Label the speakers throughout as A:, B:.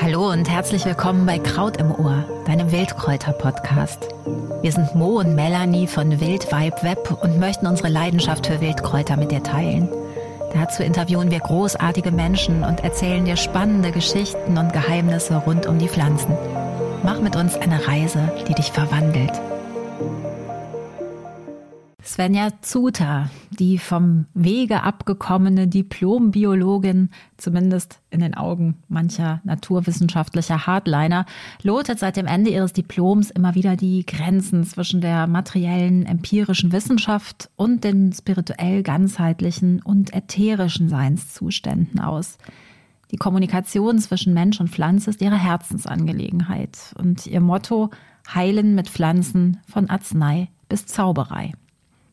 A: Hallo und herzlich willkommen bei Kraut im Ohr, deinem Wildkräuter-Podcast. Wir sind Mo und Melanie von Wild Vibe Web und möchten unsere Leidenschaft für Wildkräuter mit dir teilen. Dazu interviewen wir großartige Menschen und erzählen dir spannende Geschichten und Geheimnisse rund um die Pflanzen. Mach mit uns eine Reise, die dich verwandelt. Svenja Zuter, die vom Wege abgekommene Diplombiologin, zumindest in den Augen mancher naturwissenschaftlicher Hardliner, lotet seit dem Ende ihres Diploms immer wieder die Grenzen zwischen der materiellen, empirischen Wissenschaft und den spirituell ganzheitlichen und ätherischen Seinszuständen aus. Die Kommunikation zwischen Mensch und Pflanze ist ihre Herzensangelegenheit und ihr Motto Heilen mit Pflanzen von Arznei bis Zauberei.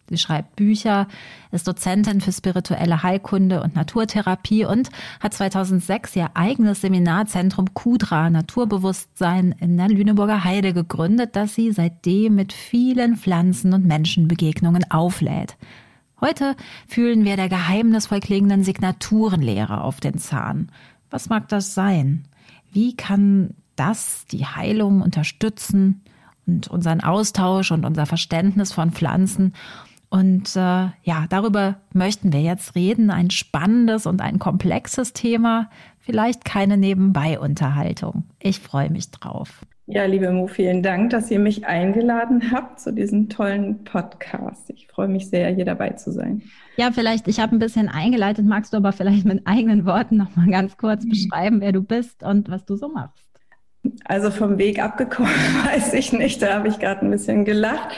A: Sie schreibt Bücher, ist Dozentin für spirituelle Heilkunde und Naturtherapie und hat 2006 ihr eigenes Seminarzentrum Kudra Naturbewusstsein in der Lüneburger Heide gegründet, das sie seitdem mit vielen Pflanzen- und Menschenbegegnungen auflädt. Heute fühlen wir der geheimnisvoll klingenden Signaturenlehre auf den Zahn. Was mag das sein? Wie kann das die Heilung unterstützen und unseren Austausch und unser Verständnis von Pflanzen und äh, ja, darüber möchten wir jetzt reden. Ein spannendes und ein komplexes Thema. Vielleicht keine Nebenbei-Unterhaltung. Ich freue mich drauf.
B: Ja, liebe Mo, vielen Dank, dass ihr mich eingeladen habt zu diesem tollen Podcast. Ich freue mich sehr, hier dabei zu sein.
A: Ja, vielleicht, ich habe ein bisschen eingeleitet. Magst du aber vielleicht mit eigenen Worten noch mal ganz kurz mhm. beschreiben, wer du bist und was du so machst?
B: Also vom Weg abgekommen, weiß ich nicht. Da habe ich gerade ein bisschen gelacht.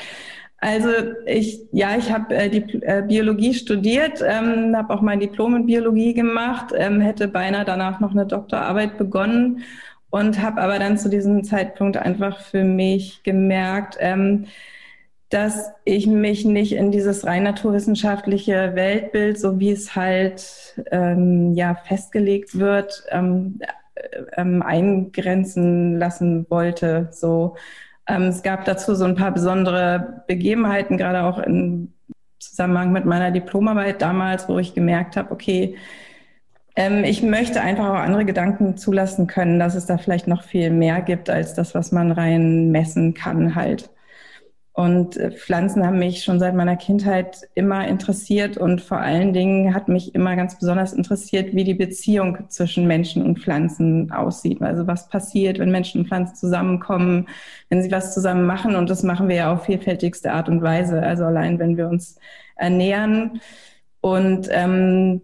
B: Also ich, ja, ich habe äh, die äh, Biologie studiert, ähm, habe auch mein Diplom in Biologie gemacht, ähm, hätte beinahe danach noch eine Doktorarbeit begonnen und habe aber dann zu diesem Zeitpunkt einfach für mich gemerkt, ähm, dass ich mich nicht in dieses rein naturwissenschaftliche Weltbild, so wie es halt ähm, ja festgelegt wird, ähm, äh, ähm, eingrenzen lassen wollte. So es gab dazu so ein paar besondere Begebenheiten, gerade auch im Zusammenhang mit meiner Diplomarbeit damals, wo ich gemerkt habe, okay, ähm, ich möchte einfach auch andere Gedanken zulassen können, dass es da vielleicht noch viel mehr gibt als das, was man rein messen kann halt. Und äh, Pflanzen haben mich schon seit meiner Kindheit immer interessiert und vor allen Dingen hat mich immer ganz besonders interessiert, wie die Beziehung zwischen Menschen und Pflanzen aussieht. Also was passiert, wenn Menschen und Pflanzen zusammenkommen, wenn sie was zusammen machen. Und das machen wir ja auf vielfältigste Art und Weise. Also allein, wenn wir uns ernähren. Und ähm,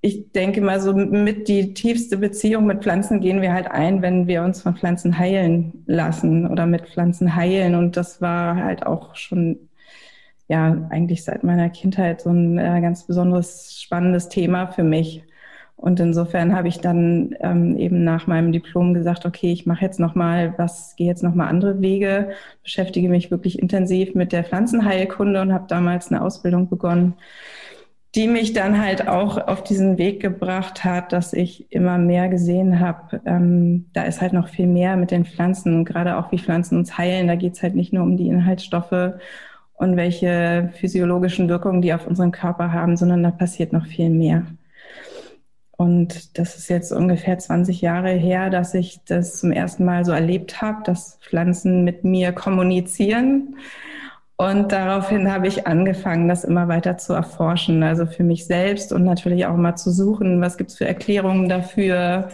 B: ich denke mal so mit die tiefste Beziehung mit Pflanzen gehen wir halt ein, wenn wir uns von Pflanzen heilen lassen oder mit Pflanzen heilen. Und das war halt auch schon, ja, eigentlich seit meiner Kindheit so ein äh, ganz besonderes, spannendes Thema für mich. Und insofern habe ich dann ähm, eben nach meinem Diplom gesagt, okay, ich mache jetzt noch mal was, gehe jetzt noch mal andere Wege, beschäftige mich wirklich intensiv mit der Pflanzenheilkunde und habe damals eine Ausbildung begonnen die mich dann halt auch auf diesen Weg gebracht hat, dass ich immer mehr gesehen habe, ähm, da ist halt noch viel mehr mit den Pflanzen gerade auch wie Pflanzen uns heilen. Da geht es halt nicht nur um die Inhaltsstoffe und welche physiologischen Wirkungen die auf unseren Körper haben, sondern da passiert noch viel mehr. Und das ist jetzt ungefähr 20 Jahre her, dass ich das zum ersten Mal so erlebt habe, dass Pflanzen mit mir kommunizieren und daraufhin habe ich angefangen, das immer weiter zu erforschen, also für mich selbst und natürlich auch mal zu suchen, was gibt es für Erklärungen dafür.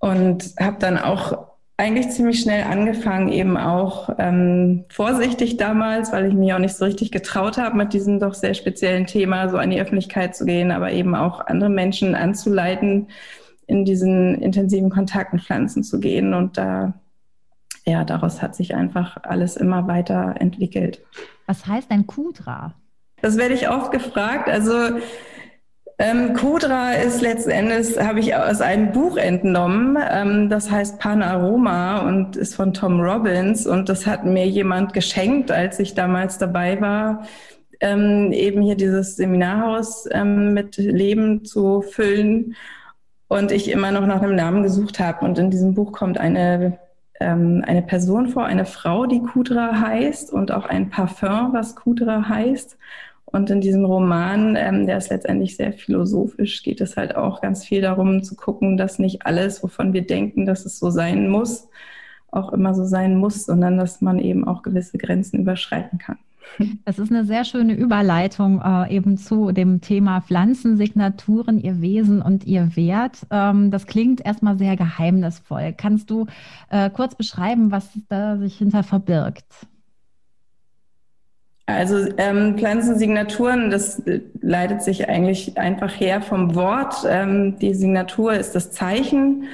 B: Und habe dann auch eigentlich ziemlich schnell angefangen, eben auch ähm, vorsichtig damals, weil ich mich auch nicht so richtig getraut habe, mit diesem doch sehr speziellen Thema so an die Öffentlichkeit zu gehen, aber eben auch andere Menschen anzuleiten, in diesen intensiven Kontakt mit Pflanzen zu gehen. Und da ja, daraus hat sich einfach alles immer weiter entwickelt.
A: Was heißt denn Kudra?
B: Das werde ich oft gefragt. Also ähm, Kudra ist letzten Endes, habe ich aus einem Buch entnommen, ähm, das heißt Panaroma und ist von Tom Robbins und das hat mir jemand geschenkt, als ich damals dabei war, ähm, eben hier dieses Seminarhaus ähm, mit Leben zu füllen und ich immer noch nach einem Namen gesucht habe. Und in diesem Buch kommt eine ähm, eine Person vor, eine Frau, die Kudra heißt und auch ein Parfum, was Kudra heißt. Und in diesem Roman, ähm, der ist letztendlich sehr philosophisch, geht es halt auch ganz viel darum zu gucken, dass nicht alles, wovon wir denken, dass es so sein muss, auch immer so sein muss, sondern dass man eben auch gewisse Grenzen überschreiten kann.
A: Das ist eine sehr schöne Überleitung äh, eben zu dem Thema Pflanzensignaturen, ihr Wesen und ihr Wert. Ähm, das klingt erstmal sehr geheimnisvoll. Kannst du äh, kurz beschreiben, was da sich hinter verbirgt?
B: Also ähm, Pflanzensignaturen, das leitet sich eigentlich einfach her vom Wort. Ähm, die Signatur ist das Zeichen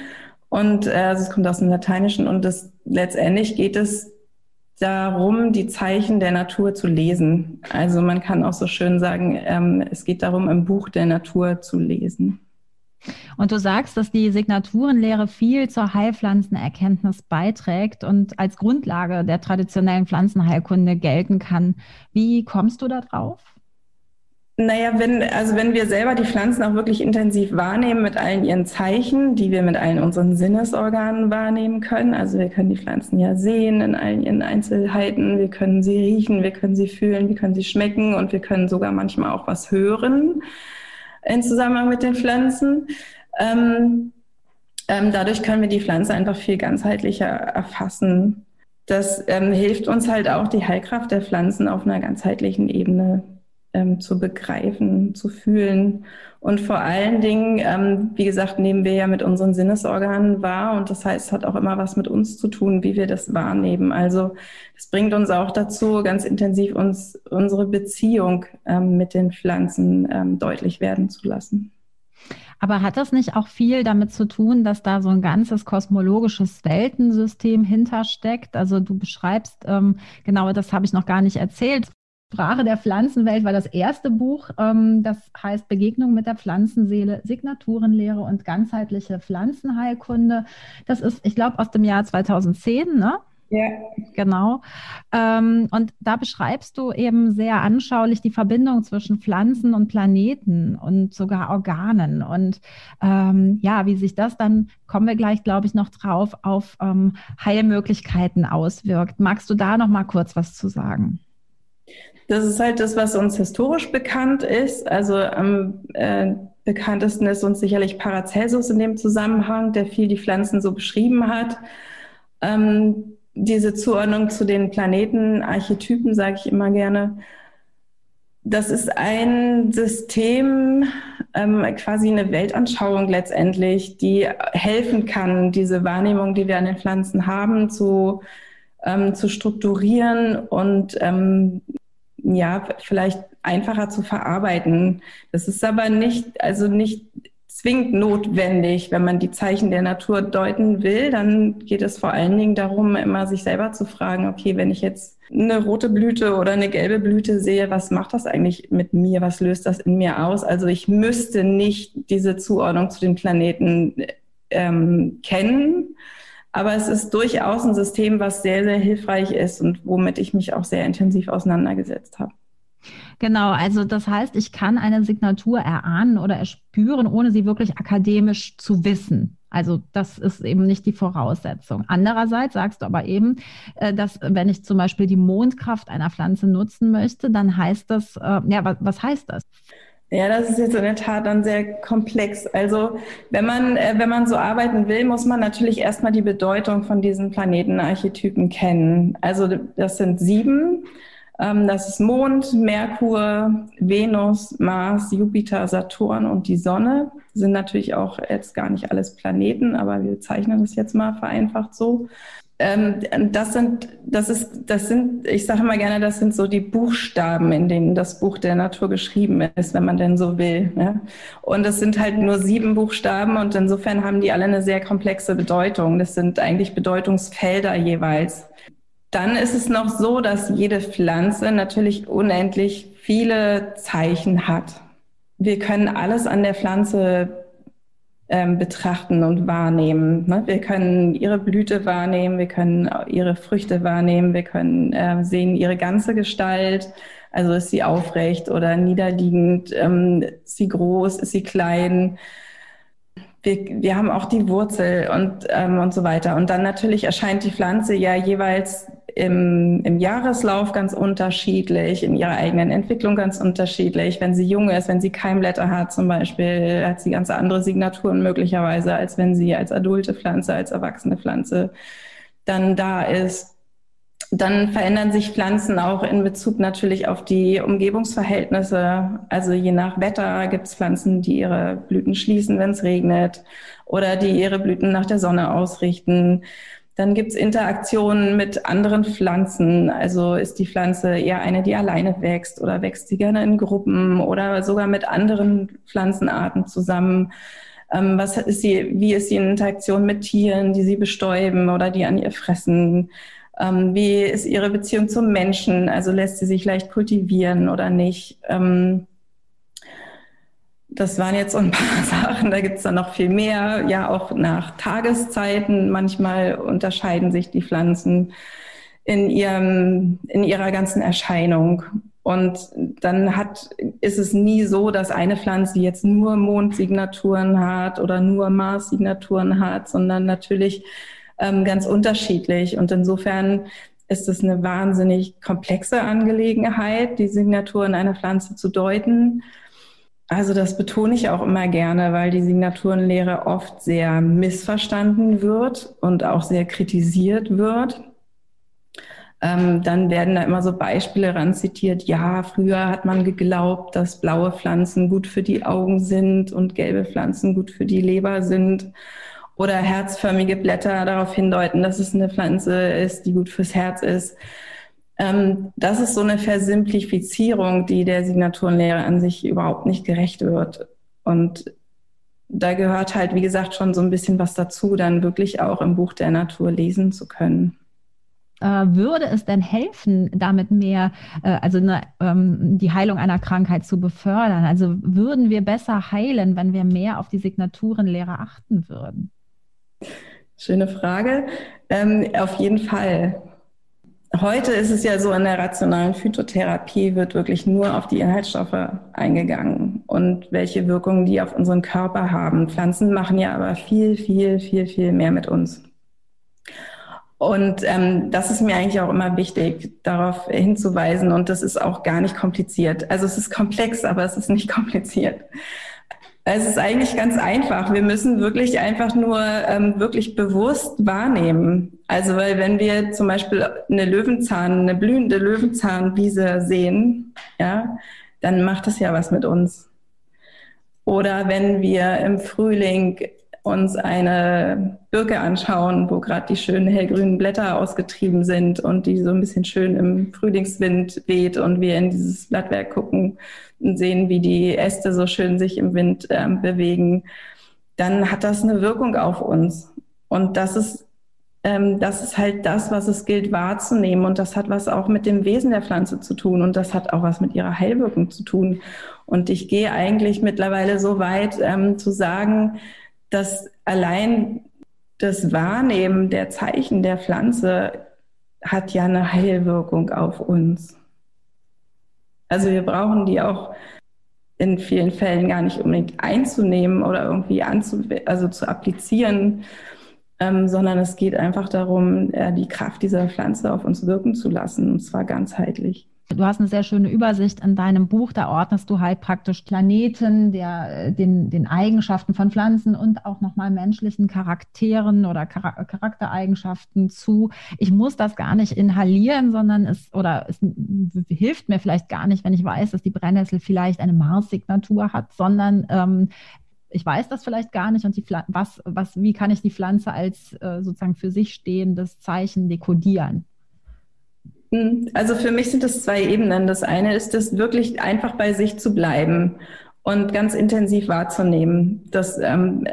B: und äh, also es kommt aus dem Lateinischen und das, letztendlich geht es darum, die Zeichen der Natur zu lesen. Also man kann auch so schön sagen, ähm, es geht darum, im Buch der Natur zu lesen.
A: Und du sagst, dass die Signaturenlehre viel zur Heilpflanzenerkenntnis beiträgt und als Grundlage der traditionellen Pflanzenheilkunde gelten kann. Wie kommst du da drauf?
B: Naja, wenn, also wenn wir selber die Pflanzen auch wirklich intensiv wahrnehmen mit allen ihren Zeichen, die wir mit allen unseren Sinnesorganen wahrnehmen können. Also wir können die Pflanzen ja sehen in allen ihren Einzelheiten, wir können sie riechen, wir können sie fühlen, wir können sie schmecken und wir können sogar manchmal auch was hören in Zusammenhang mit den Pflanzen. Ähm, ähm, dadurch können wir die Pflanze einfach viel ganzheitlicher erfassen. Das ähm, hilft uns halt auch, die Heilkraft der Pflanzen auf einer ganzheitlichen Ebene ähm, zu begreifen, zu fühlen. Und vor allen Dingen, ähm, wie gesagt, nehmen wir ja mit unseren Sinnesorganen wahr und das heißt, es hat auch immer was mit uns zu tun, wie wir das wahrnehmen. Also es bringt uns auch dazu, ganz intensiv uns unsere Beziehung ähm, mit den Pflanzen ähm, deutlich werden zu lassen.
A: Aber hat das nicht auch viel damit zu tun, dass da so ein ganzes kosmologisches Weltensystem hintersteckt? Also du beschreibst, ähm, genau das habe ich noch gar nicht erzählt, Sprache der Pflanzenwelt war das erste Buch. Ähm, das heißt Begegnung mit der Pflanzenseele, Signaturenlehre und ganzheitliche Pflanzenheilkunde. Das ist, ich glaube, aus dem Jahr 2010, ne? Ja. Genau. Ähm, und da beschreibst du eben sehr anschaulich die Verbindung zwischen Pflanzen und Planeten und sogar Organen. Und ähm, ja, wie sich das dann, kommen wir gleich, glaube ich, noch drauf, auf ähm, Heilmöglichkeiten auswirkt. Magst du da noch mal kurz was zu sagen?
B: Das ist halt das, was uns historisch bekannt ist. Also am äh, bekanntesten ist uns sicherlich Paracelsus in dem Zusammenhang, der viel die Pflanzen so beschrieben hat. Ähm, diese Zuordnung zu den Planetenarchetypen, sage ich immer gerne, das ist ein System, ähm, quasi eine Weltanschauung letztendlich, die helfen kann, diese Wahrnehmung, die wir an den Pflanzen haben, zu, ähm, zu strukturieren und ähm, ja, vielleicht einfacher zu verarbeiten. Das ist aber nicht, also nicht zwingend notwendig. Wenn man die Zeichen der Natur deuten will, dann geht es vor allen Dingen darum, immer sich selber zu fragen, okay, wenn ich jetzt eine rote Blüte oder eine gelbe Blüte sehe, was macht das eigentlich mit mir? Was löst das in mir aus? Also ich müsste nicht diese Zuordnung zu den Planeten ähm, kennen. Aber es ist durchaus ein System, was sehr, sehr hilfreich ist und womit ich mich auch sehr intensiv auseinandergesetzt habe.
A: Genau, also das heißt, ich kann eine Signatur erahnen oder erspüren, ohne sie wirklich akademisch zu wissen. Also das ist eben nicht die Voraussetzung. Andererseits sagst du aber eben, äh, dass wenn ich zum Beispiel die Mondkraft einer Pflanze nutzen möchte, dann heißt das, äh, ja, was heißt das?
B: Ja, das ist jetzt in der Tat dann sehr komplex. Also wenn man, äh, wenn man so arbeiten will, muss man natürlich erstmal die Bedeutung von diesen Planetenarchetypen kennen. Also das sind sieben. Ähm, das ist Mond, Merkur, Venus, Mars, Jupiter, Saturn und die Sonne. Sind natürlich auch jetzt gar nicht alles Planeten, aber wir zeichnen das jetzt mal vereinfacht so. Ähm, das sind, das ist, das sind, ich sage immer gerne, das sind so die Buchstaben, in denen das Buch der Natur geschrieben ist, wenn man denn so will. Ne? Und es sind halt nur sieben Buchstaben und insofern haben die alle eine sehr komplexe Bedeutung. Das sind eigentlich Bedeutungsfelder jeweils. Dann ist es noch so, dass jede Pflanze natürlich unendlich viele Zeichen hat. Wir können alles an der Pflanze ähm, betrachten und wahrnehmen. Ne? Wir können ihre Blüte wahrnehmen, wir können ihre Früchte wahrnehmen, wir können äh, sehen ihre ganze Gestalt. Also ist sie aufrecht oder niederliegend, ähm, ist sie groß, ist sie klein. Wir, wir haben auch die Wurzel und, ähm, und so weiter. Und dann natürlich erscheint die Pflanze ja jeweils im, im Jahreslauf ganz unterschiedlich, in ihrer eigenen Entwicklung ganz unterschiedlich. Wenn sie jung ist, wenn sie Keimblätter hat zum Beispiel, hat sie ganz andere Signaturen möglicherweise, als wenn sie als adulte Pflanze, als erwachsene Pflanze dann da ist. Dann verändern sich Pflanzen auch in Bezug natürlich auf die Umgebungsverhältnisse. Also je nach Wetter gibt es Pflanzen, die ihre Blüten schließen, wenn es regnet, oder die ihre Blüten nach der Sonne ausrichten. Dann gibt es Interaktionen mit anderen Pflanzen. Also ist die Pflanze eher eine, die alleine wächst oder wächst sie gerne in Gruppen oder sogar mit anderen Pflanzenarten zusammen. Ähm, was ist sie, wie ist sie in Interaktion mit Tieren, die sie bestäuben oder die an ihr fressen? Ähm, wie ist ihre Beziehung zum Menschen? Also lässt sie sich leicht kultivieren oder nicht? Ähm, das waren jetzt so ein paar Sachen, da gibt es dann noch viel mehr. Ja, auch nach Tageszeiten. Manchmal unterscheiden sich die Pflanzen in, ihrem, in ihrer ganzen Erscheinung. Und dann hat, ist es nie so, dass eine Pflanze jetzt nur Mondsignaturen hat oder nur Mars-Signaturen hat, sondern natürlich ähm, ganz unterschiedlich. Und insofern ist es eine wahnsinnig komplexe Angelegenheit, die Signaturen einer Pflanze zu deuten. Also das betone ich auch immer gerne, weil die Signaturenlehre oft sehr missverstanden wird und auch sehr kritisiert wird. Ähm, dann werden da immer so Beispiele ran zitiert. Ja, früher hat man geglaubt, dass blaue Pflanzen gut für die Augen sind und gelbe Pflanzen gut für die Leber sind. Oder herzförmige Blätter darauf hindeuten, dass es eine Pflanze ist, die gut fürs Herz ist. Ähm, das ist so eine Versimplifizierung, die der Signaturenlehre an sich überhaupt nicht gerecht wird. Und da gehört halt, wie gesagt, schon so ein bisschen was dazu, dann wirklich auch im Buch der Natur lesen zu können.
A: Äh, würde es denn helfen, damit mehr, äh, also eine, ähm, die Heilung einer Krankheit zu befördern? Also würden wir besser heilen, wenn wir mehr auf die Signaturenlehre achten würden?
B: Schöne Frage. Ähm, auf jeden Fall. Heute ist es ja so, in der rationalen Phytotherapie wird wirklich nur auf die Inhaltsstoffe eingegangen und welche Wirkungen die auf unseren Körper haben. Pflanzen machen ja aber viel, viel, viel, viel mehr mit uns. Und ähm, das ist mir eigentlich auch immer wichtig, darauf hinzuweisen. Und das ist auch gar nicht kompliziert. Also es ist komplex, aber es ist nicht kompliziert. Es ist eigentlich ganz einfach. Wir müssen wirklich einfach nur ähm, wirklich bewusst wahrnehmen. Also weil wenn wir zum Beispiel eine Löwenzahn, eine blühende Löwenzahnwiese sehen, ja, dann macht das ja was mit uns. Oder wenn wir im Frühling uns eine Birke anschauen, wo gerade die schönen hellgrünen Blätter ausgetrieben sind und die so ein bisschen schön im Frühlingswind weht und wir in dieses Blattwerk gucken und sehen, wie die Äste so schön sich im Wind äh, bewegen, dann hat das eine Wirkung auf uns. Und das ist, ähm, das ist halt das, was es gilt wahrzunehmen. Und das hat was auch mit dem Wesen der Pflanze zu tun. Und das hat auch was mit ihrer Heilwirkung zu tun. Und ich gehe eigentlich mittlerweile so weit ähm, zu sagen, dass allein das Wahrnehmen der Zeichen der Pflanze hat ja eine Heilwirkung auf uns. Also wir brauchen die auch in vielen Fällen gar nicht unbedingt einzunehmen oder irgendwie anzu, also zu applizieren, ähm, sondern es geht einfach darum, äh, die Kraft dieser Pflanze auf uns wirken zu lassen, und zwar ganzheitlich.
A: Du hast eine sehr schöne Übersicht in deinem Buch. Da ordnest du halt praktisch Planeten, der, den, den Eigenschaften von Pflanzen und auch nochmal menschlichen Charakteren oder Charaktereigenschaften zu. Ich muss das gar nicht inhalieren, sondern es oder es hilft mir vielleicht gar nicht, wenn ich weiß, dass die Brennnessel vielleicht eine Mars-Signatur hat, sondern ähm, ich weiß das vielleicht gar nicht und die was, was, wie kann ich die Pflanze als äh, sozusagen für sich stehendes Zeichen dekodieren?
B: Hm, also für mich sind das zwei Ebenen. Das eine ist es wirklich einfach bei sich zu bleiben und ganz intensiv wahrzunehmen. Das ähm,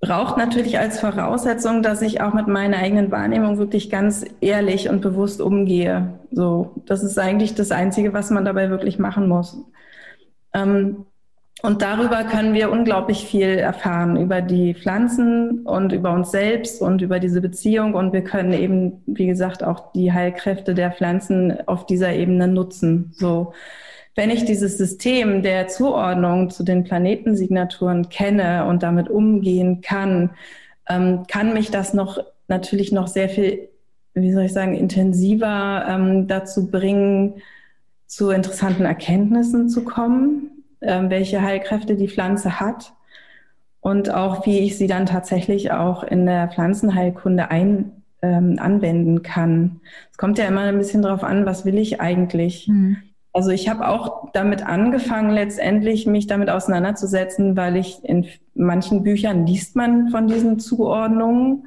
B: braucht natürlich als Voraussetzung, dass ich auch mit meiner eigenen Wahrnehmung wirklich ganz ehrlich und bewusst umgehe. So, das ist eigentlich das Einzige, was man dabei wirklich machen muss. Ähm, und darüber können wir unglaublich viel erfahren über die Pflanzen und über uns selbst und über diese Beziehung. Und wir können eben, wie gesagt, auch die Heilkräfte der Pflanzen auf dieser Ebene nutzen. So, wenn ich dieses System der Zuordnung zu den Planetensignaturen kenne und damit umgehen kann, ähm, kann mich das noch natürlich noch sehr viel wie soll ich sagen, intensiver ähm, dazu bringen, zu interessanten Erkenntnissen zu kommen, welche Heilkräfte die Pflanze hat und auch wie ich sie dann tatsächlich auch in der Pflanzenheilkunde ein, ähm, anwenden kann. Es kommt ja immer ein bisschen darauf an, was will ich eigentlich. Mhm. Also ich habe auch damit angefangen, letztendlich mich damit auseinanderzusetzen, weil ich in manchen Büchern liest man von diesen Zuordnungen,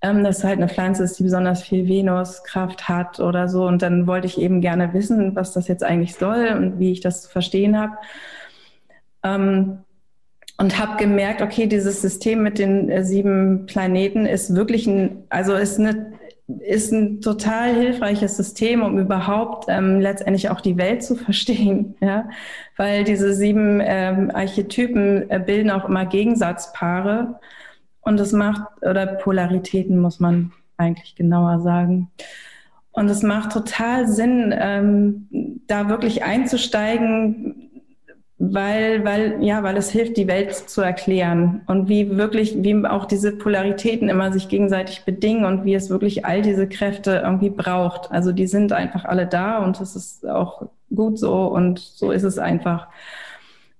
B: ähm, dass halt eine Pflanze ist, die besonders viel Venuskraft hat oder so. Und dann wollte ich eben gerne wissen, was das jetzt eigentlich soll und wie ich das zu verstehen habe. Ähm, und habe gemerkt, okay, dieses System mit den äh, sieben Planeten ist wirklich ein, also ist eine ist ein total hilfreiches System, um überhaupt ähm, letztendlich auch die Welt zu verstehen, ja, weil diese sieben ähm, Archetypen äh, bilden auch immer Gegensatzpaare und es macht oder Polaritäten muss man eigentlich genauer sagen. Und es macht total Sinn, ähm, da wirklich einzusteigen, weil, weil, ja, weil es hilft, die Welt zu erklären und wie wirklich, wie auch diese Polaritäten immer sich gegenseitig bedingen und wie es wirklich all diese Kräfte irgendwie braucht. Also die sind einfach alle da und es ist auch gut so und so ist es einfach.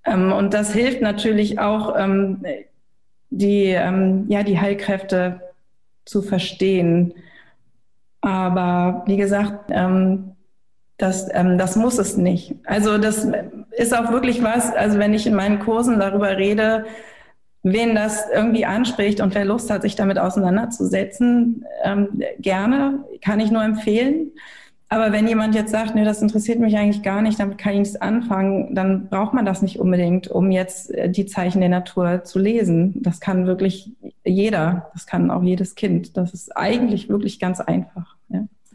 B: Ähm, und das hilft natürlich auch, ähm, die, ähm, ja, die Heilkräfte zu verstehen. Aber wie gesagt, ähm, das, ähm, das muss es nicht. Also das ist auch wirklich was, also wenn ich in meinen Kursen darüber rede, wen das irgendwie anspricht und wer Lust hat, sich damit auseinanderzusetzen, ähm, gerne, kann ich nur empfehlen. Aber wenn jemand jetzt sagt, nee, das interessiert mich eigentlich gar nicht, damit kann ich nichts anfangen, dann braucht man das nicht unbedingt, um jetzt äh, die Zeichen der Natur zu lesen. Das kann wirklich jeder, das kann auch jedes Kind. Das ist eigentlich wirklich ganz einfach.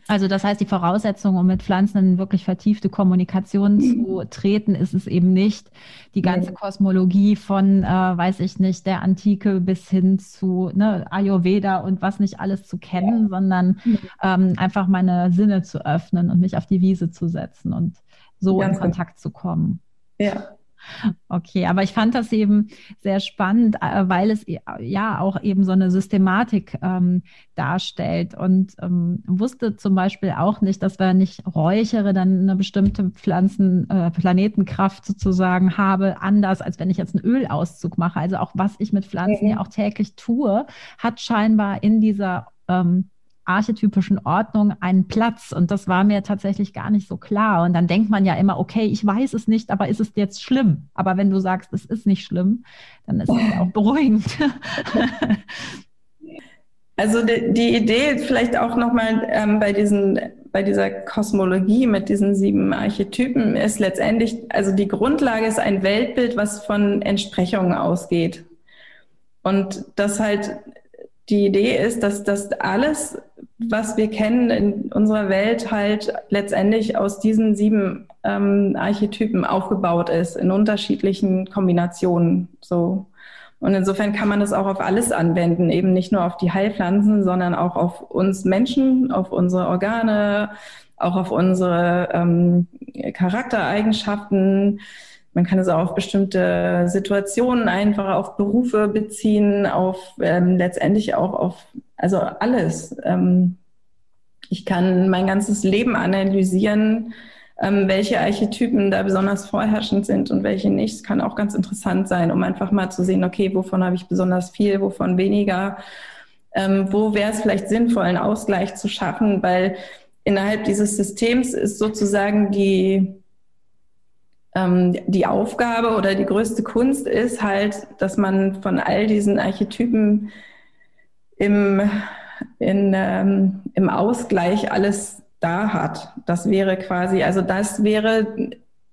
A: Also das heißt, die Voraussetzung, um mit Pflanzen in wirklich vertiefte Kommunikation zu treten, ist es eben nicht die ganze Kosmologie von, äh, weiß ich nicht, der Antike bis hin zu ne, Ayurveda und was nicht alles zu kennen, ja. sondern ähm, einfach meine Sinne zu öffnen und mich auf die Wiese zu setzen und so Ganz in Kontakt gut. zu kommen.
B: Ja.
A: Okay, aber ich fand das eben sehr spannend, äh, weil es ja auch eben so eine Systematik ähm, darstellt und ähm, wusste zum Beispiel auch nicht, dass wenn ich räuchere, dann eine bestimmte Pflanzen, äh, Planetenkraft sozusagen habe, anders als wenn ich jetzt einen Ölauszug mache. Also auch was ich mit Pflanzen mhm. ja auch täglich tue, hat scheinbar in dieser ähm, archetypischen Ordnung einen Platz. Und das war mir tatsächlich gar nicht so klar. Und dann denkt man ja immer, okay, ich weiß es nicht, aber ist es jetzt schlimm? Aber wenn du sagst, es ist nicht schlimm, dann ist es auch beruhigend.
B: Also die, die Idee vielleicht auch nochmal ähm, bei diesen bei dieser Kosmologie mit diesen sieben Archetypen ist letztendlich, also die Grundlage ist ein Weltbild, was von Entsprechungen ausgeht. Und das halt die Idee ist, dass das alles was wir kennen in unserer Welt halt letztendlich aus diesen sieben ähm, Archetypen aufgebaut ist, in unterschiedlichen Kombinationen. So. Und insofern kann man das auch auf alles anwenden, eben nicht nur auf die Heilpflanzen, sondern auch auf uns Menschen, auf unsere Organe, auch auf unsere ähm, Charaktereigenschaften. Man kann es auch auf bestimmte Situationen einfach auf Berufe beziehen, auf ähm, letztendlich auch auf also alles. Ähm, ich kann mein ganzes Leben analysieren, ähm, welche Archetypen da besonders vorherrschend sind und welche nicht. Es kann auch ganz interessant sein, um einfach mal zu sehen, okay, wovon habe ich besonders viel, wovon weniger. Ähm, wo wäre es vielleicht sinnvoll, einen Ausgleich zu schaffen, weil innerhalb dieses Systems ist sozusagen die, die Aufgabe oder die größte Kunst ist halt, dass man von all diesen Archetypen im, in, ähm, im Ausgleich alles da hat. Das wäre quasi, also das wäre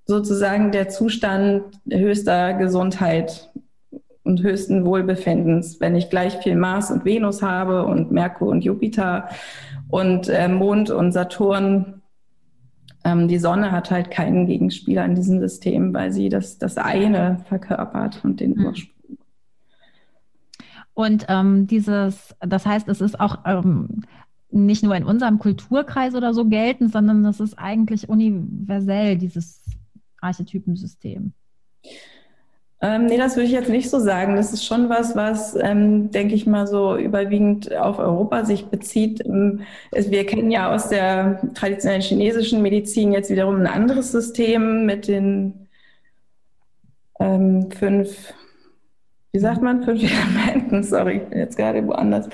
B: sozusagen der Zustand höchster Gesundheit und höchsten Wohlbefindens, wenn ich gleich viel Mars und Venus habe und Merkur und Jupiter und äh, Mond und Saturn. Ähm, die Sonne hat halt keinen Gegenspieler in diesem System, weil sie das, das eine verkörpert und den hm. Ursprung.
A: Und ähm, dieses, das heißt, es ist auch ähm, nicht nur in unserem Kulturkreis oder so geltend, sondern es ist eigentlich universell, dieses Archetypensystem.
B: Ähm, nee, das würde ich jetzt nicht so sagen. Das ist schon was, was, ähm, denke ich mal, so überwiegend auf Europa sich bezieht. Ähm, wir kennen ja aus der traditionellen chinesischen Medizin jetzt wiederum ein anderes System mit den ähm, fünf, wie sagt man, fünf Elementen, sorry, ich bin jetzt gerade woanders.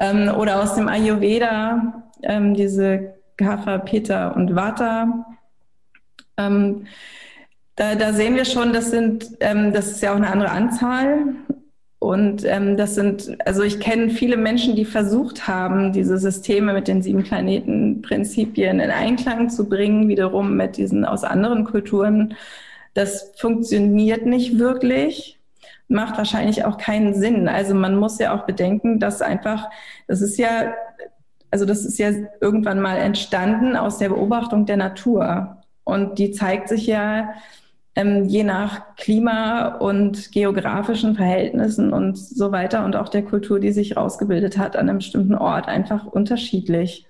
B: Ähm, oder aus dem Ayurveda, ähm, diese Kapha, Pitta und Vata. Da, da sehen wir schon, das sind, ähm, das ist ja auch eine andere Anzahl. Und ähm, das sind, also ich kenne viele Menschen, die versucht haben, diese Systeme mit den sieben Planetenprinzipien in Einklang zu bringen, wiederum mit diesen aus anderen Kulturen. Das funktioniert nicht wirklich, macht wahrscheinlich auch keinen Sinn. Also man muss ja auch bedenken, dass einfach, das ist ja, also das ist ja irgendwann mal entstanden aus der Beobachtung der Natur. Und die zeigt sich ja ähm, je nach Klima und geografischen Verhältnissen und so weiter und auch der Kultur, die sich rausgebildet hat an einem bestimmten Ort, einfach unterschiedlich.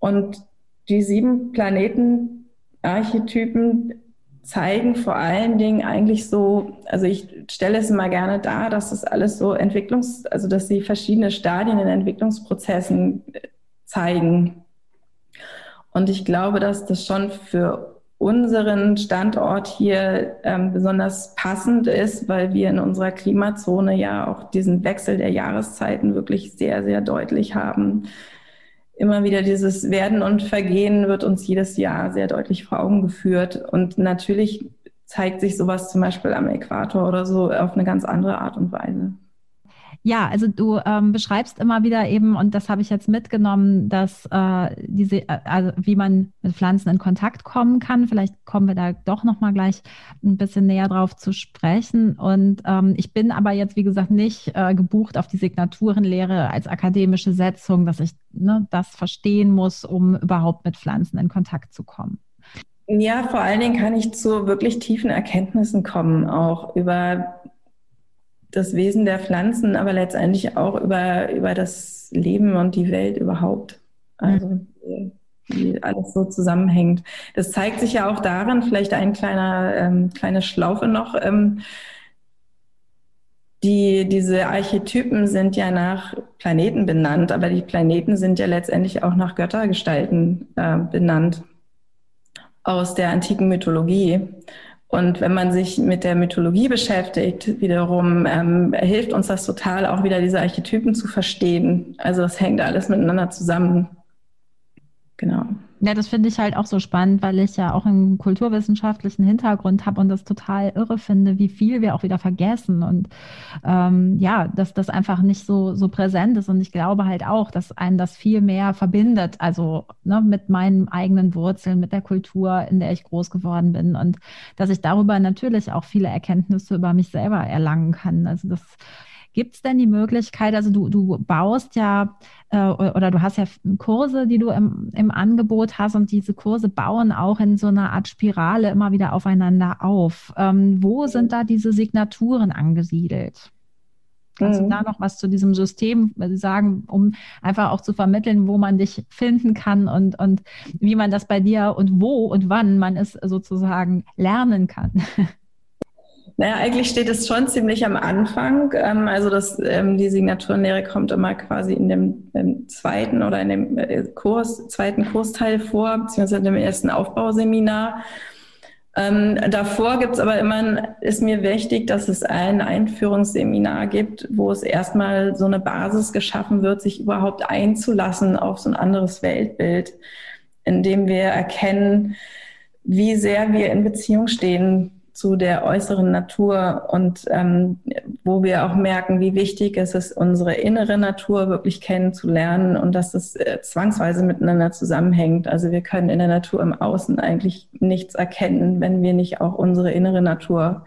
B: Und die sieben Planetenarchetypen zeigen vor allen Dingen eigentlich so, also ich stelle es immer gerne dar, dass das alles so Entwicklungs-, also dass sie verschiedene Stadien in Entwicklungsprozessen zeigen. Und ich glaube, dass das schon für unseren Standort hier ähm, besonders passend ist, weil wir in unserer Klimazone ja auch diesen Wechsel der Jahreszeiten wirklich sehr, sehr deutlich haben. Immer wieder dieses Werden und Vergehen wird uns jedes Jahr sehr deutlich vor Augen geführt. Und natürlich zeigt sich sowas zum Beispiel am Äquator oder so auf eine ganz andere Art und Weise.
A: Ja, also du ähm, beschreibst immer wieder eben, und das habe ich jetzt mitgenommen, dass äh, diese, äh, also wie man mit Pflanzen in Kontakt kommen kann. Vielleicht kommen wir da doch nochmal gleich ein bisschen näher drauf zu sprechen. Und ähm, ich bin aber jetzt, wie gesagt, nicht äh, gebucht auf die Signaturenlehre als akademische Setzung, dass ich ne, das verstehen muss, um überhaupt mit Pflanzen in Kontakt zu kommen.
B: Ja, vor allen Dingen kann ich zu wirklich tiefen Erkenntnissen kommen, auch über das Wesen der Pflanzen, aber letztendlich auch über, über das Leben und die Welt überhaupt. Also wie, wie alles so zusammenhängt. Das zeigt sich ja auch darin, vielleicht ein kleiner, ähm, kleine Schlaufe noch. Ähm, die, diese Archetypen sind ja nach Planeten benannt, aber die Planeten sind ja letztendlich auch nach Göttergestalten äh, benannt aus der antiken Mythologie. Und wenn man sich mit der Mythologie beschäftigt, wiederum ähm, hilft uns das total, auch wieder diese Archetypen zu verstehen. Also das hängt alles miteinander zusammen.
A: Genau. Ja, das finde ich halt auch so spannend, weil ich ja auch einen kulturwissenschaftlichen Hintergrund habe und das total irre finde, wie viel wir auch wieder vergessen und ähm, ja, dass das einfach nicht so, so präsent ist. Und ich glaube halt auch, dass einen das viel mehr verbindet, also ne, mit meinen eigenen Wurzeln, mit der Kultur, in der ich groß geworden bin und dass ich darüber natürlich auch viele Erkenntnisse über mich selber erlangen kann. Also das Gibt es denn die Möglichkeit, also du, du baust ja äh, oder du hast ja Kurse, die du im, im Angebot hast und diese Kurse bauen auch in so einer Art Spirale immer wieder aufeinander auf. Ähm, wo sind da diese Signaturen angesiedelt? Kannst mhm. du da noch was zu diesem System sagen, um einfach auch zu vermitteln, wo man dich finden kann und, und wie man das bei dir und wo und wann man es sozusagen lernen kann?
B: Naja, eigentlich steht es schon ziemlich am Anfang. Ähm, also das, ähm, die Signaturenlehre kommt immer quasi in dem, zweiten oder in dem äh, Kurs, zweiten Kursteil vor, beziehungsweise in dem ersten Aufbauseminar. Ähm, davor gibt es aber immer, ist mir wichtig, dass es ein Einführungsseminar gibt, wo es erstmal so eine Basis geschaffen wird, sich überhaupt einzulassen auf so ein anderes Weltbild, in dem wir erkennen, wie sehr wir in Beziehung stehen zu der äußeren Natur und ähm, wo wir auch merken, wie wichtig es ist, unsere innere Natur wirklich kennenzulernen und dass es äh, zwangsweise miteinander zusammenhängt. Also wir können in der Natur im Außen eigentlich nichts erkennen, wenn wir nicht auch unsere innere Natur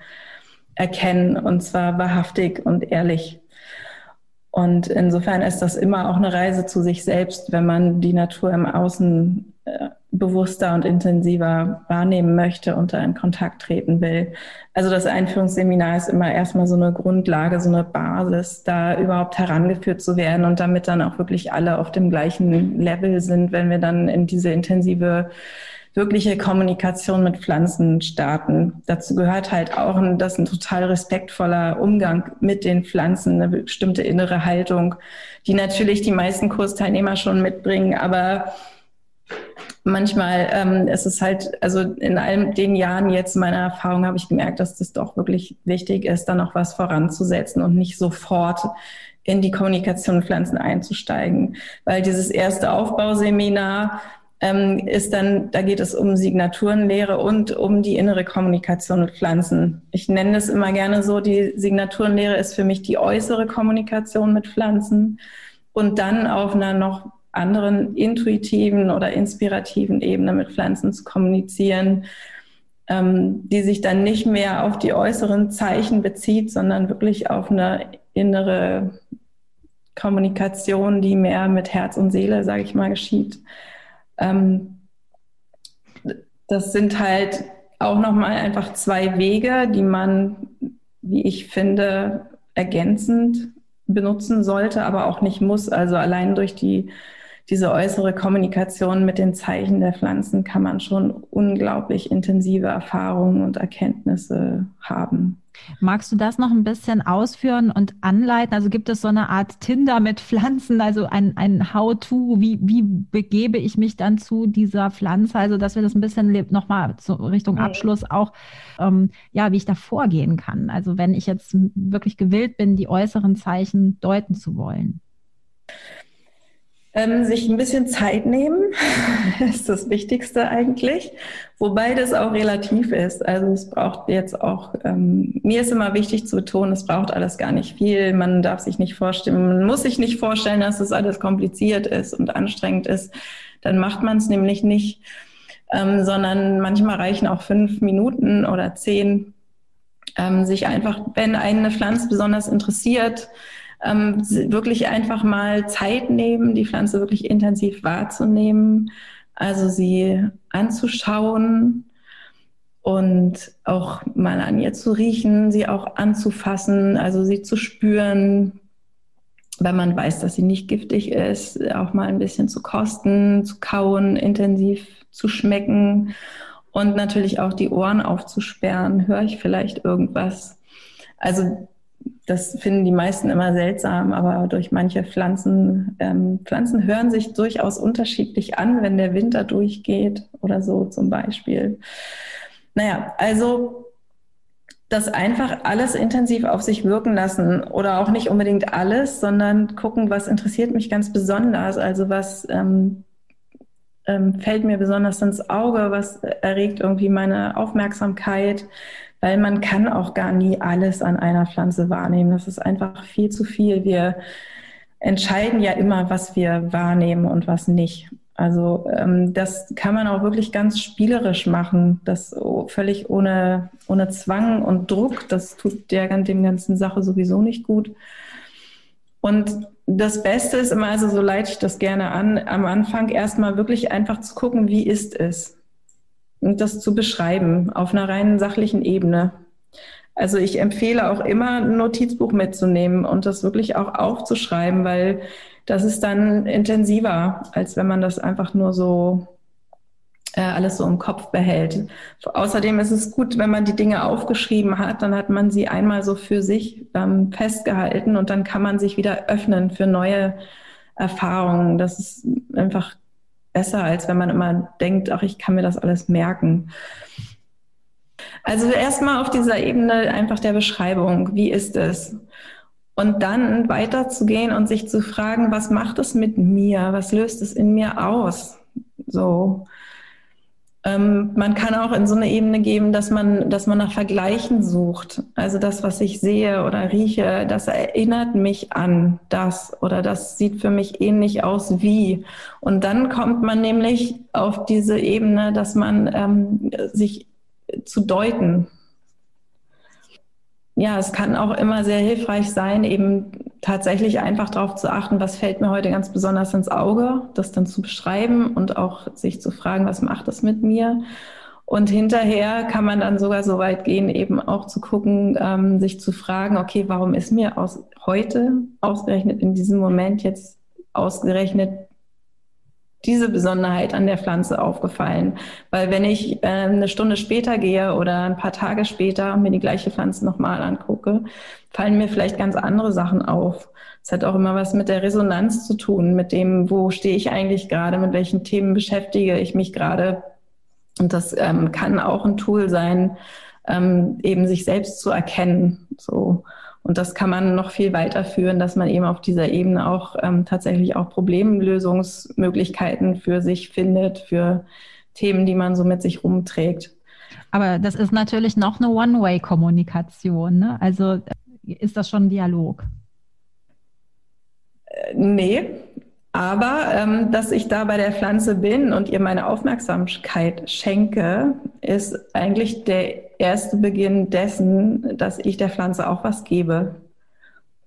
B: erkennen und zwar wahrhaftig und ehrlich. Und insofern ist das immer auch eine Reise zu sich selbst, wenn man die Natur im Außen äh, bewusster und intensiver wahrnehmen möchte und da in Kontakt treten will. Also das Einführungsseminar ist immer erstmal so eine Grundlage, so eine Basis, da überhaupt herangeführt zu werden und damit dann auch wirklich alle auf dem gleichen Level sind, wenn wir dann in diese intensive wirkliche Kommunikation mit Pflanzen starten. Dazu gehört halt auch ein, das ein total respektvoller Umgang mit den Pflanzen, eine bestimmte innere Haltung, die natürlich die meisten Kursteilnehmer schon mitbringen, aber manchmal ähm, ist es halt, also in all den Jahren jetzt meiner Erfahrung habe ich gemerkt, dass das doch wirklich wichtig ist, da noch was voranzusetzen und nicht sofort in die Kommunikation mit Pflanzen einzusteigen. Weil dieses erste Aufbauseminar ähm, ist dann, da geht es um Signaturenlehre und um die innere Kommunikation mit Pflanzen. Ich nenne es immer gerne so, die Signaturenlehre ist für mich die äußere Kommunikation mit Pflanzen und dann auf einer noch anderen intuitiven oder inspirativen Ebene mit Pflanzen zu kommunizieren, ähm, die sich dann nicht mehr auf die äußeren Zeichen bezieht, sondern wirklich auf eine innere Kommunikation, die mehr mit Herz und Seele, sage ich mal, geschieht. Ähm, das sind halt auch nochmal einfach zwei Wege, die man, wie ich finde, ergänzend benutzen sollte, aber auch nicht muss. Also allein durch die diese äußere Kommunikation mit den Zeichen der Pflanzen kann man schon unglaublich intensive Erfahrungen und Erkenntnisse haben.
A: Magst du das noch ein bisschen ausführen und anleiten? Also gibt es so eine Art Tinder mit Pflanzen, also ein, ein How-to, wie, wie begebe ich mich dann zu dieser Pflanze? Also dass wir das ein bisschen nochmal Richtung Abschluss auch, ähm, ja, wie ich da vorgehen kann. Also wenn ich jetzt wirklich gewillt bin, die äußeren Zeichen deuten zu wollen.
B: Ähm, sich ein bisschen Zeit nehmen ist das Wichtigste eigentlich, wobei das auch relativ ist. Also es braucht jetzt auch, ähm, mir ist immer wichtig zu betonen, es braucht alles gar nicht viel. Man darf sich nicht vorstellen, man muss sich nicht vorstellen, dass es das alles kompliziert ist und anstrengend ist. Dann macht man es nämlich nicht, ähm, sondern manchmal reichen auch fünf Minuten oder zehn, ähm, sich einfach, wenn eine Pflanze besonders interessiert, ähm, wirklich einfach mal Zeit nehmen, die Pflanze wirklich intensiv wahrzunehmen, also sie anzuschauen und auch mal an ihr zu riechen, sie auch anzufassen, also sie zu spüren, wenn man weiß, dass sie nicht giftig ist, auch mal ein bisschen zu kosten, zu kauen, intensiv zu schmecken und natürlich auch die Ohren aufzusperren. Höre ich vielleicht irgendwas? Also das finden die meisten immer seltsam, aber durch manche Pflanzen, ähm, Pflanzen hören sich durchaus unterschiedlich an, wenn der Winter durchgeht oder so zum Beispiel. Naja, also das einfach alles intensiv auf sich wirken lassen oder auch nicht unbedingt alles, sondern gucken, was interessiert mich ganz besonders, also was ähm, ähm, fällt mir besonders ins Auge, was erregt irgendwie meine Aufmerksamkeit, weil man kann auch gar nie alles an einer Pflanze wahrnehmen. Das ist einfach viel zu viel. Wir entscheiden ja immer, was wir wahrnehmen und was nicht. Also ähm, das kann man auch wirklich ganz spielerisch machen, das völlig ohne, ohne Zwang und Druck. Das tut der dem ganzen Sache sowieso nicht gut. Und das Beste ist immer, also so leite ich das gerne an, am Anfang erstmal wirklich einfach zu gucken, wie ist es? Das zu beschreiben auf einer reinen sachlichen Ebene. Also ich empfehle auch immer, ein Notizbuch mitzunehmen und das wirklich auch aufzuschreiben, weil das ist dann intensiver, als wenn man das einfach nur so äh, alles so im Kopf behält. Außerdem ist es gut, wenn man die Dinge aufgeschrieben hat, dann hat man sie einmal so für sich ähm, festgehalten und dann kann man sich wieder öffnen für neue Erfahrungen. Das ist einfach besser, als wenn man immer denkt, ach, ich kann mir das alles merken. Also erstmal auf dieser Ebene einfach der Beschreibung, wie ist es? Und dann weiterzugehen und sich zu fragen, was macht es mit mir? Was löst es in mir aus? So. Ähm, man kann auch in so eine Ebene geben, dass man, dass man nach Vergleichen sucht. Also das, was ich sehe oder rieche, das erinnert mich an das oder das sieht für mich ähnlich aus wie. Und dann kommt man nämlich auf diese Ebene, dass man ähm, sich zu deuten ja, es kann auch immer sehr hilfreich sein, eben tatsächlich einfach darauf zu achten, was fällt mir heute ganz besonders ins Auge, das dann zu beschreiben und auch sich zu fragen, was macht das mit mir. Und hinterher kann man dann sogar so weit gehen, eben auch zu gucken, ähm, sich zu fragen, okay, warum ist mir aus heute ausgerechnet in diesem Moment jetzt ausgerechnet diese Besonderheit an der Pflanze aufgefallen. Weil wenn ich äh, eine Stunde später gehe oder ein paar Tage später mir die gleiche Pflanze nochmal angucke, fallen mir vielleicht ganz andere Sachen auf. Es hat auch immer was mit der Resonanz zu tun, mit dem, wo stehe ich eigentlich gerade, mit welchen Themen beschäftige ich mich gerade. Und das ähm, kann auch ein Tool sein, ähm, eben sich selbst zu erkennen. So. Und das kann man noch viel weiterführen, dass man eben auf dieser Ebene auch ähm, tatsächlich auch Problemlösungsmöglichkeiten für sich findet, für Themen, die man so mit sich rumträgt.
A: Aber das ist natürlich noch eine One-Way-Kommunikation. Ne? Also ist das schon ein Dialog?
B: Äh, nee, aber ähm, dass ich da bei der Pflanze bin und ihr meine Aufmerksamkeit schenke, ist eigentlich der erste Beginn dessen, dass ich der Pflanze auch was gebe.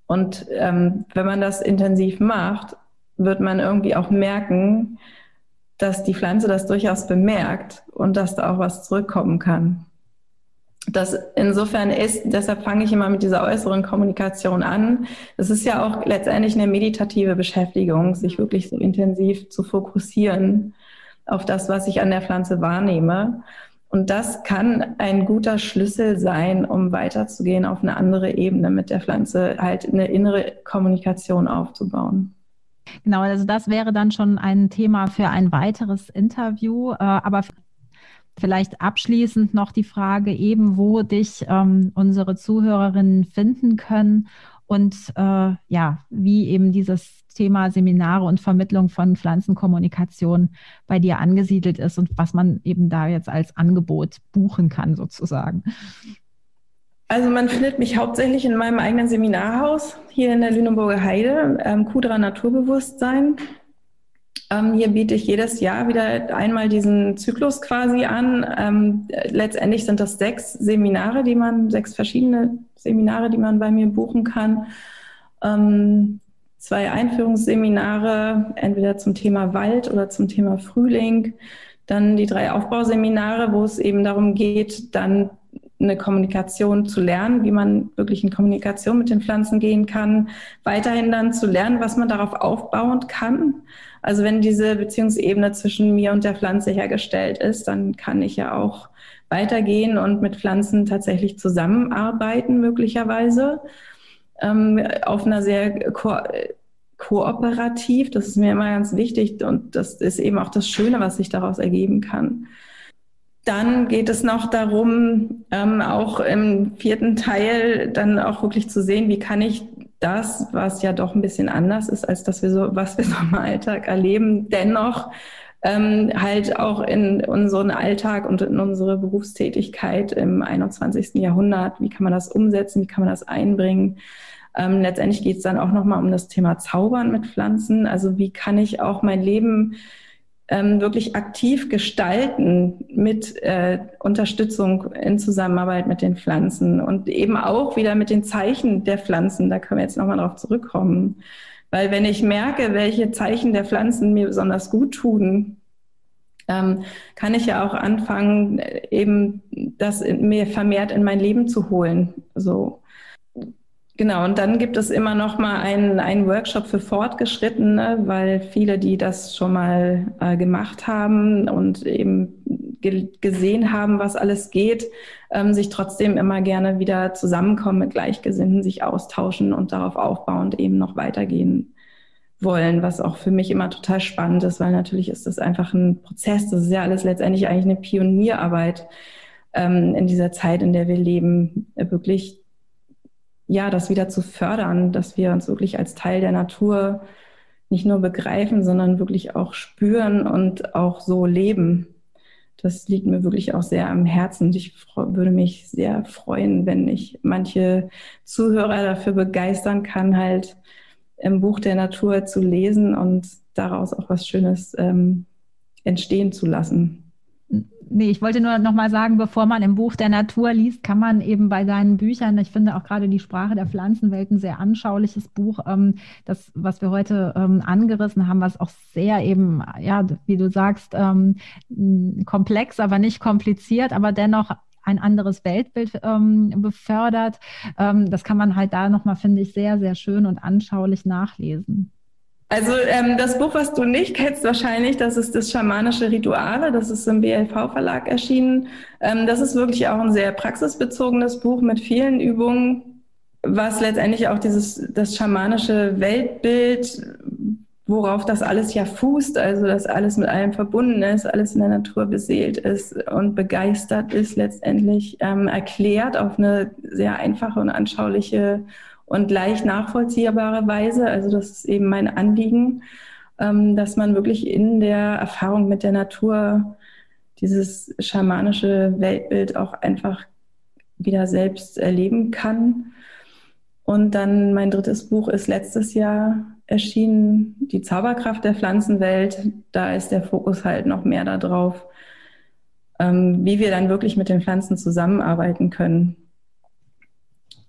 B: Und ähm, wenn man das intensiv macht, wird man irgendwie auch merken, dass die Pflanze das durchaus bemerkt und dass da auch was zurückkommen kann das insofern ist, deshalb fange ich immer mit dieser äußeren Kommunikation an. Es ist ja auch letztendlich eine meditative Beschäftigung, sich wirklich so intensiv zu fokussieren auf das, was ich an der Pflanze wahrnehme. Und das kann ein guter Schlüssel sein, um weiterzugehen auf eine andere Ebene mit der Pflanze, halt eine innere Kommunikation aufzubauen.
A: Genau, also das wäre dann schon ein Thema für ein weiteres Interview. Äh, aber Vielleicht abschließend noch die Frage eben, wo dich ähm, unsere Zuhörerinnen finden können und äh, ja, wie eben dieses Thema Seminare und Vermittlung von Pflanzenkommunikation bei dir angesiedelt ist und was man eben da jetzt als Angebot buchen kann sozusagen.
B: Also man findet mich hauptsächlich in meinem eigenen Seminarhaus hier in der Lüneburger Heide, ähm, Kudra Naturbewusstsein. Ähm, hier biete ich jedes Jahr wieder einmal diesen Zyklus quasi an. Ähm, letztendlich sind das sechs Seminare, die man, sechs verschiedene Seminare, die man bei mir buchen kann. Ähm, zwei Einführungsseminare, entweder zum Thema Wald oder zum Thema Frühling. Dann die drei Aufbauseminare, wo es eben darum geht, dann eine Kommunikation zu lernen, wie man wirklich in Kommunikation mit den Pflanzen gehen kann, weiterhin dann zu lernen, was man darauf aufbauen kann. Also wenn diese Beziehungsebene zwischen mir und der Pflanze hergestellt ist, dann kann ich ja auch weitergehen und mit Pflanzen tatsächlich zusammenarbeiten, möglicherweise, ähm, auf einer sehr ko kooperativ. Das ist mir immer ganz wichtig und das ist eben auch das Schöne, was sich daraus ergeben kann. Dann geht es noch darum, ähm, auch im vierten Teil dann auch wirklich zu sehen, wie kann ich das, was ja doch ein bisschen anders ist, als dass wir so, was wir so im Alltag erleben, dennoch ähm, halt auch in unseren Alltag und in unsere Berufstätigkeit im 21. Jahrhundert, wie kann man das umsetzen, wie kann man das einbringen. Ähm, letztendlich geht es dann auch nochmal um das Thema Zaubern mit Pflanzen. Also wie kann ich auch mein Leben ähm, wirklich aktiv gestalten mit äh, Unterstützung in Zusammenarbeit mit den Pflanzen und eben auch wieder mit den Zeichen der Pflanzen. Da können wir jetzt nochmal drauf zurückkommen. Weil wenn ich merke, welche Zeichen der Pflanzen mir besonders gut tun, ähm, kann ich ja auch anfangen, eben das mir vermehrt in mein Leben zu holen. So. Genau, und dann gibt es immer noch mal einen, einen Workshop für Fortgeschrittene, weil viele, die das schon mal äh, gemacht haben und eben ge gesehen haben, was alles geht, ähm, sich trotzdem immer gerne wieder zusammenkommen mit Gleichgesinnten, sich austauschen und darauf aufbauend eben noch weitergehen wollen, was auch für mich immer total spannend ist, weil natürlich ist das einfach ein Prozess, das ist ja alles letztendlich eigentlich eine Pionierarbeit ähm, in dieser Zeit, in der wir leben, wirklich ja, das wieder zu fördern, dass wir uns wirklich als Teil der Natur nicht nur begreifen, sondern wirklich auch spüren und auch so leben. Das liegt mir wirklich auch sehr am Herzen. Ich würde mich sehr freuen, wenn ich manche Zuhörer dafür begeistern kann, halt im Buch der Natur zu lesen und daraus auch was Schönes ähm, entstehen zu lassen
A: nee, ich wollte nur noch mal sagen, bevor man im Buch der Natur liest, kann man eben bei deinen Büchern, ich finde auch gerade die Sprache der Pflanzenwelt ein sehr anschauliches Buch, ähm, das, was wir heute ähm, angerissen haben, was auch sehr eben, ja, wie du sagst, ähm, komplex, aber nicht kompliziert, aber dennoch ein anderes Weltbild befördert. Das kann man halt da nochmal, finde ich, sehr, sehr schön und anschaulich nachlesen.
B: Also ähm, das Buch, was du nicht kennst wahrscheinlich, das ist das schamanische Rituale. Das ist im BLV-Verlag erschienen. Ähm, das ist wirklich auch ein sehr praxisbezogenes Buch mit vielen Übungen, was letztendlich auch dieses das schamanische Weltbild, worauf das alles ja fußt, also dass alles mit allem verbunden ist, alles in der Natur beseelt ist und begeistert ist, letztendlich ähm, erklärt auf eine sehr einfache und anschauliche und leicht nachvollziehbare Weise. Also das ist eben mein Anliegen, ähm, dass man wirklich in der Erfahrung mit der Natur dieses schamanische Weltbild auch einfach wieder selbst erleben kann. Und dann mein drittes Buch ist letztes Jahr erschienen, Die Zauberkraft der Pflanzenwelt. Da ist der Fokus halt noch mehr darauf, ähm, wie wir dann wirklich mit den Pflanzen zusammenarbeiten können.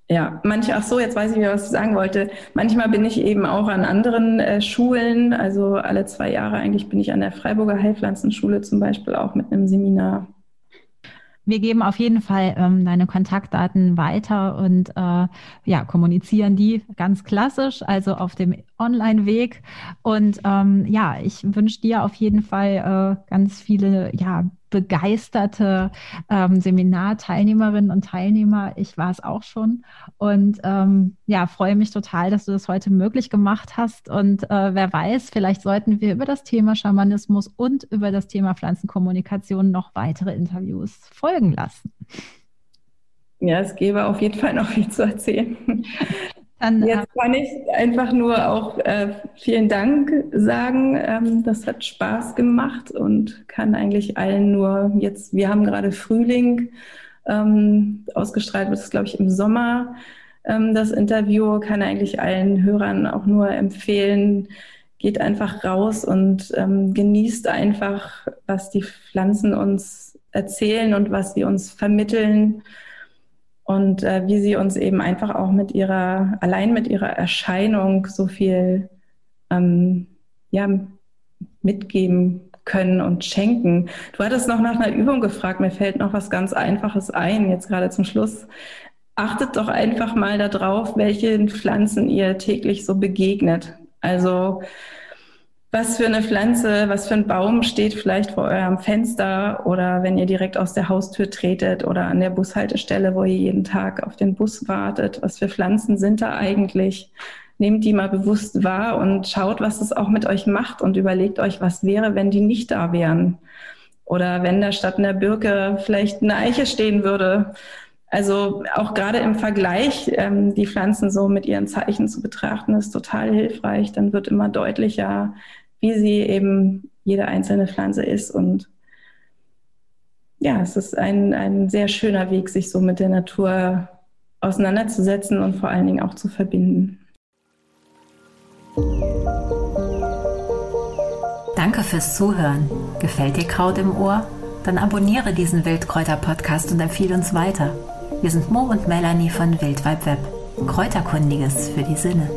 B: Ja, manche, ach so, jetzt weiß ich wieder, was ich sagen wollte. Manchmal bin ich eben auch an anderen äh, Schulen, also alle zwei Jahre eigentlich bin ich an der Freiburger Heilpflanzenschule zum Beispiel auch mit einem Seminar.
A: Wir geben auf jeden Fall ähm, deine Kontaktdaten weiter und äh, ja, kommunizieren die ganz klassisch, also auf dem Online-Weg. Und ähm, ja, ich wünsche dir auf jeden Fall äh, ganz viele ja, begeisterte ähm, Seminarteilnehmerinnen und Teilnehmer. Ich war es auch schon. Und ähm, ja, freue mich total, dass du das heute möglich gemacht hast. Und äh, wer weiß, vielleicht sollten wir über das Thema Schamanismus und über das Thema Pflanzenkommunikation noch weitere Interviews folgen lassen.
B: Ja, es gäbe auf jeden Fall noch viel zu erzählen. Dann, Jetzt äh, kann ich einfach nur auch äh, vielen Dank sagen. Ähm, das hat Spaß gemacht und kann eigentlich allen nur jetzt, wir haben gerade Frühling, ähm, ausgestrahlt wird es, glaube ich, im Sommer. Ähm, das Interview kann eigentlich allen Hörern auch nur empfehlen. Geht einfach raus und ähm, genießt einfach, was die Pflanzen uns erzählen und was sie uns vermitteln und äh, wie sie uns eben einfach auch mit ihrer, allein mit ihrer Erscheinung so viel ähm, ja, mitgeben können und schenken. Du hattest noch nach einer Übung gefragt, mir fällt noch was ganz Einfaches ein, jetzt gerade zum Schluss. Achtet doch einfach mal darauf, welchen Pflanzen ihr täglich so begegnet. Also was für eine Pflanze, was für ein Baum steht vielleicht vor eurem Fenster oder wenn ihr direkt aus der Haustür tretet oder an der Bushaltestelle, wo ihr jeden Tag auf den Bus wartet. Was für Pflanzen sind da eigentlich? Nehmt die mal bewusst wahr und schaut, was es auch mit euch macht und überlegt euch, was wäre, wenn die nicht da wären. Oder wenn da statt einer Birke vielleicht eine Eiche stehen würde. Also auch gerade im Vergleich, ähm, die Pflanzen so mit ihren Zeichen zu betrachten, ist total hilfreich. Dann wird immer deutlicher, wie sie eben jede einzelne Pflanze ist. Und ja, es ist ein, ein sehr schöner Weg, sich so mit der Natur auseinanderzusetzen und vor allen Dingen auch zu verbinden.
A: Danke fürs Zuhören. Gefällt dir Kraut im Ohr? Dann abonniere diesen Wildkräuter-Podcast und empfehle uns weiter. Wir sind Mo und Melanie von Wildweib Web. Kräuterkundiges für die Sinne.